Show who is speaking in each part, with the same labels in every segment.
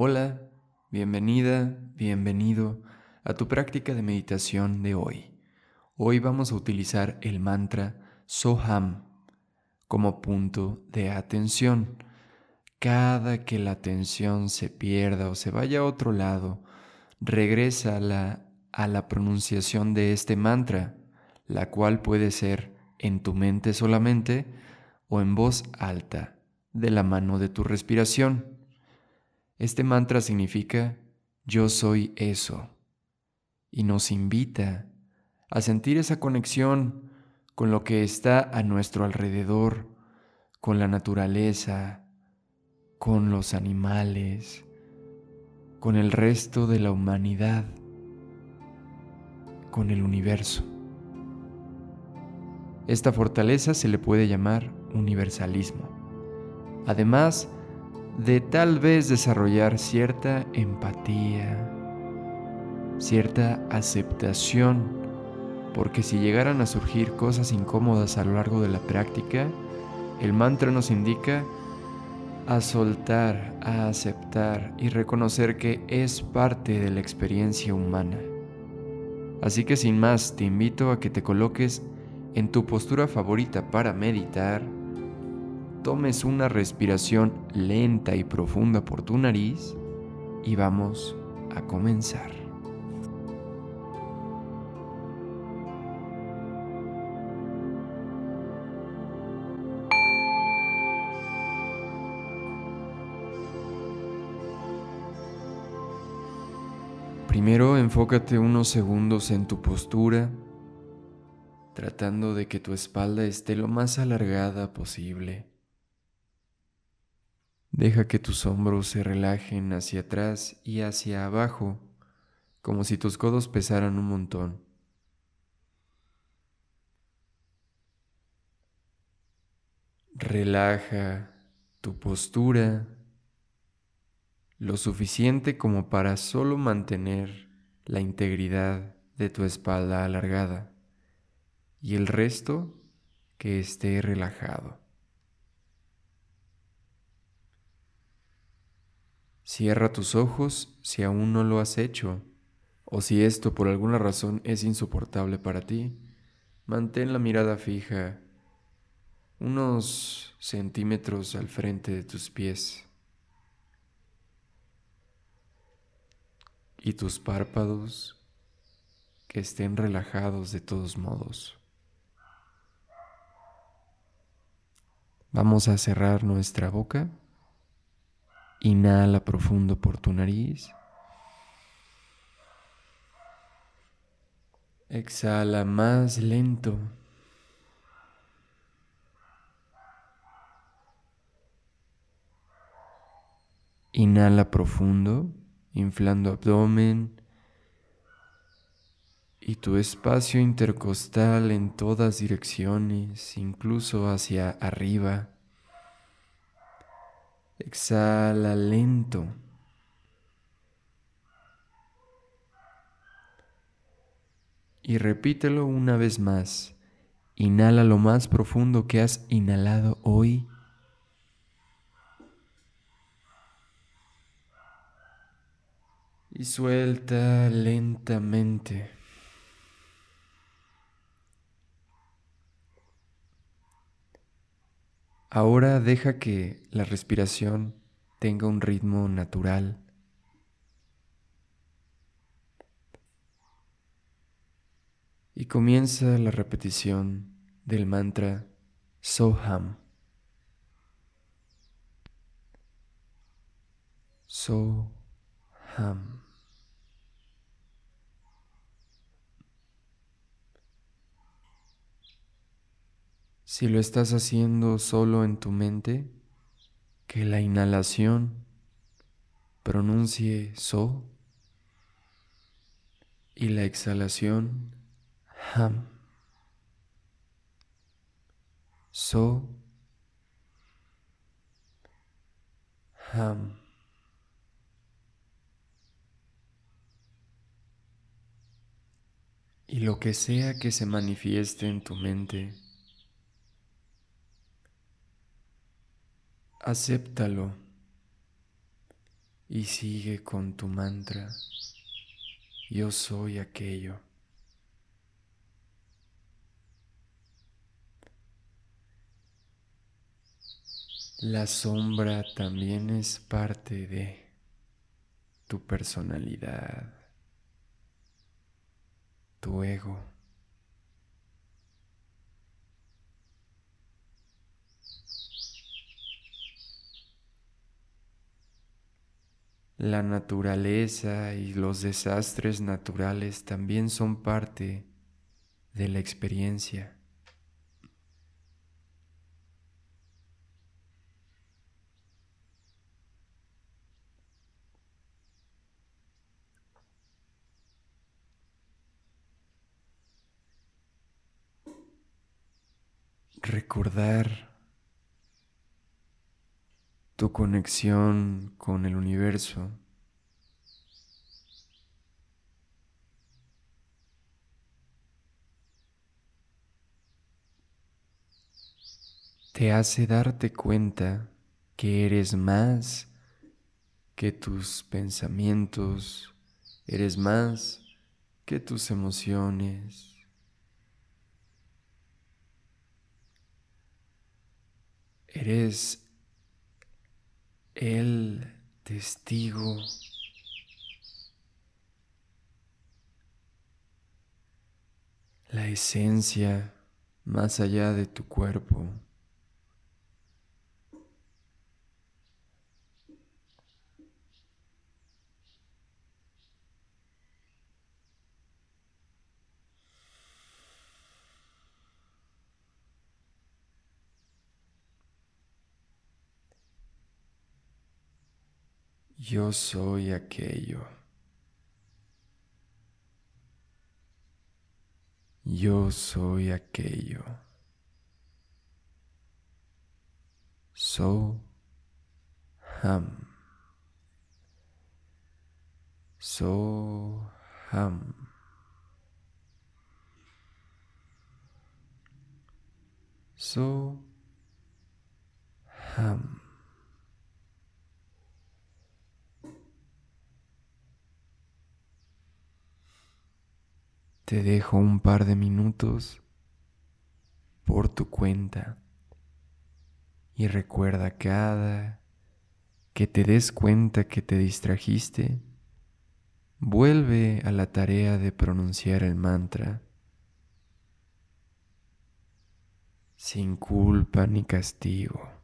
Speaker 1: Hola, bienvenida, bienvenido a tu práctica de meditación de hoy. Hoy vamos a utilizar el mantra Soham como punto de atención. Cada que la atención se pierda o se vaya a otro lado, regresa a la, a la pronunciación de este mantra, la cual puede ser en tu mente solamente o en voz alta, de la mano de tu respiración. Este mantra significa yo soy eso y nos invita a sentir esa conexión con lo que está a nuestro alrededor, con la naturaleza, con los animales, con el resto de la humanidad, con el universo. Esta fortaleza se le puede llamar universalismo. Además, de tal vez desarrollar cierta empatía, cierta aceptación, porque si llegaran a surgir cosas incómodas a lo largo de la práctica, el mantra nos indica a soltar, a aceptar y reconocer que es parte de la experiencia humana. Así que sin más, te invito a que te coloques en tu postura favorita para meditar tomes una respiración lenta y profunda por tu nariz y vamos a comenzar. Primero enfócate unos segundos en tu postura, tratando de que tu espalda esté lo más alargada posible. Deja que tus hombros se relajen hacia atrás y hacia abajo, como si tus codos pesaran un montón. Relaja tu postura lo suficiente como para solo mantener la integridad de tu espalda alargada y el resto que esté relajado. Cierra tus ojos si aún no lo has hecho, o si esto por alguna razón es insoportable para ti. Mantén la mirada fija unos centímetros al frente de tus pies. Y tus párpados que estén relajados de todos modos. Vamos a cerrar nuestra boca. Inhala profundo por tu nariz. Exhala más lento. Inhala profundo, inflando abdomen y tu espacio intercostal en todas direcciones, incluso hacia arriba. Exhala lento. Y repítelo una vez más. Inhala lo más profundo que has inhalado hoy. Y suelta lentamente. Ahora deja que la respiración tenga un ritmo natural. Y comienza la repetición del mantra Soham. Soham. Si lo estás haciendo solo en tu mente, que la inhalación pronuncie so y la exhalación ham. So ham. Y lo que sea que se manifieste en tu mente, acéptalo y sigue con tu mantra. Yo soy aquello. La sombra también es parte de tu personalidad, tu ego. La naturaleza y los desastres naturales también son parte de la experiencia. Recordar tu conexión con el universo. te hace darte cuenta que eres más que tus pensamientos, eres más que tus emociones. Eres el testigo la esencia más allá de tu cuerpo. Yo soy aquello. Yo soy aquello. So ham. So ham. So ham. Te dejo un par de minutos por tu cuenta y recuerda cada que te des cuenta que te distrajiste, vuelve a la tarea de pronunciar el mantra sin culpa ni castigo.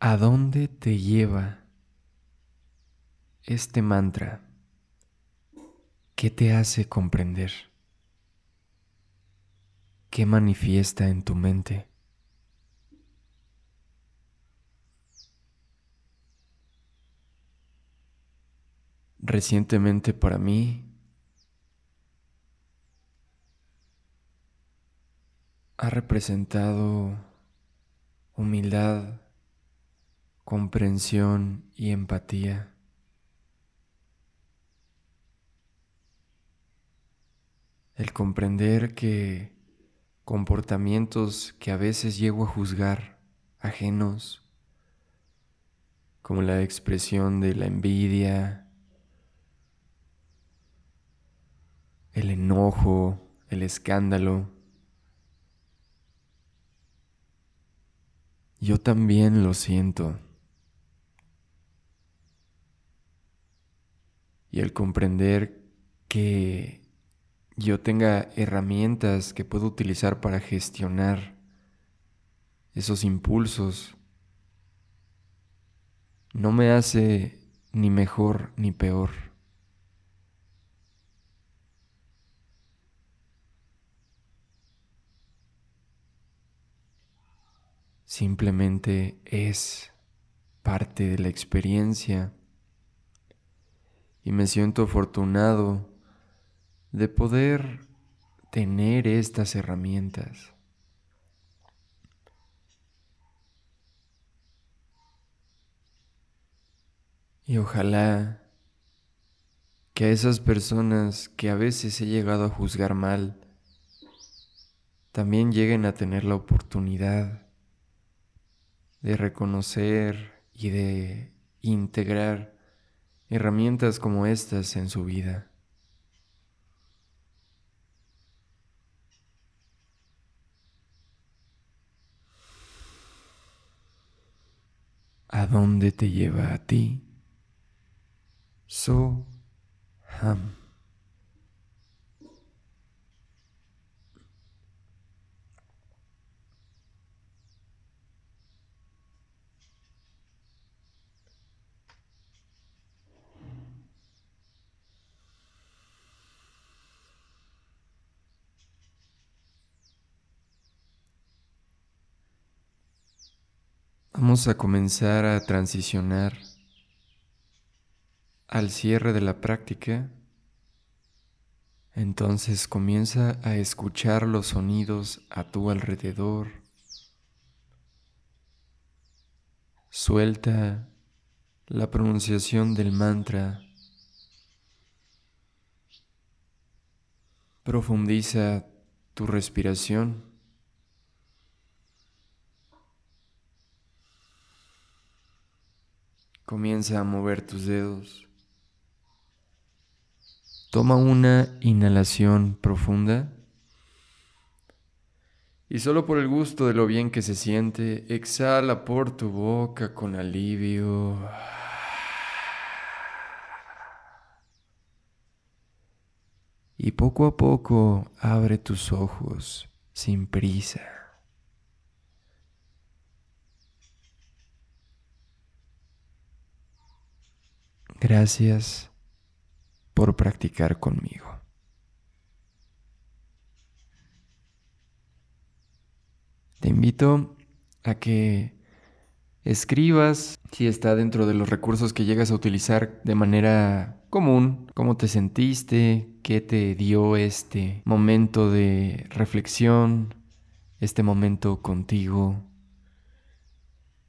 Speaker 1: ¿A dónde te lleva este mantra? ¿Qué te hace comprender? ¿Qué manifiesta en tu mente? Recientemente para mí ha representado humildad, comprensión y empatía. El comprender que comportamientos que a veces llego a juzgar ajenos, como la expresión de la envidia, el enojo, el escándalo, yo también lo siento. Y el comprender que yo tenga herramientas que puedo utilizar para gestionar esos impulsos no me hace ni mejor ni peor. Simplemente es parte de la experiencia y me siento afortunado de poder tener estas herramientas. Y ojalá que a esas personas que a veces he llegado a juzgar mal, también lleguen a tener la oportunidad de reconocer y de integrar herramientas como estas en su vida. ¿A dónde te lleva a ti? So Ham. Vamos a comenzar a transicionar al cierre de la práctica. Entonces comienza a escuchar los sonidos a tu alrededor. Suelta la pronunciación del mantra. Profundiza tu respiración. Comienza a mover tus dedos. Toma una inhalación profunda. Y solo por el gusto de lo bien que se siente, exhala por tu boca con alivio. Y poco a poco abre tus ojos sin prisa. Gracias por practicar conmigo. Te invito a que escribas si está dentro de los recursos que llegas a utilizar de manera común, cómo te sentiste, qué te dio este momento de reflexión, este momento contigo,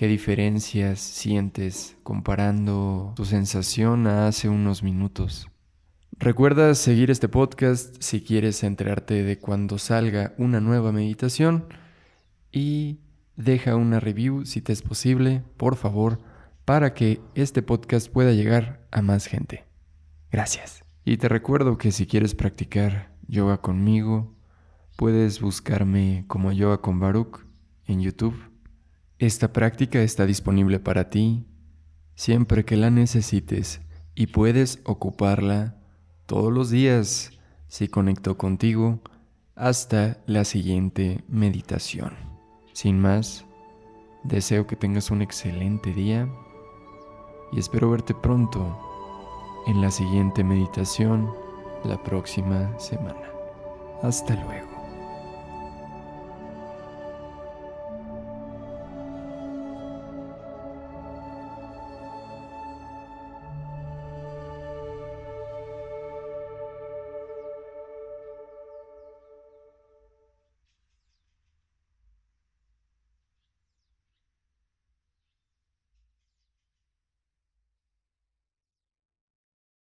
Speaker 1: ¿Qué diferencias sientes comparando tu sensación a hace unos minutos? Recuerda seguir este podcast si quieres enterarte de cuando salga una nueva meditación y deja una review si te es posible, por favor, para que este podcast pueda llegar a más gente. Gracias. Y te recuerdo que si quieres practicar yoga conmigo, puedes buscarme como Yoga con Baruch en YouTube esta práctica está disponible para ti siempre que la necesites y puedes ocuparla todos los días si conecto contigo hasta la siguiente meditación. Sin más, Deseo que tengas un excelente día y espero verte pronto en la siguiente meditación la próxima semana. Hasta luego.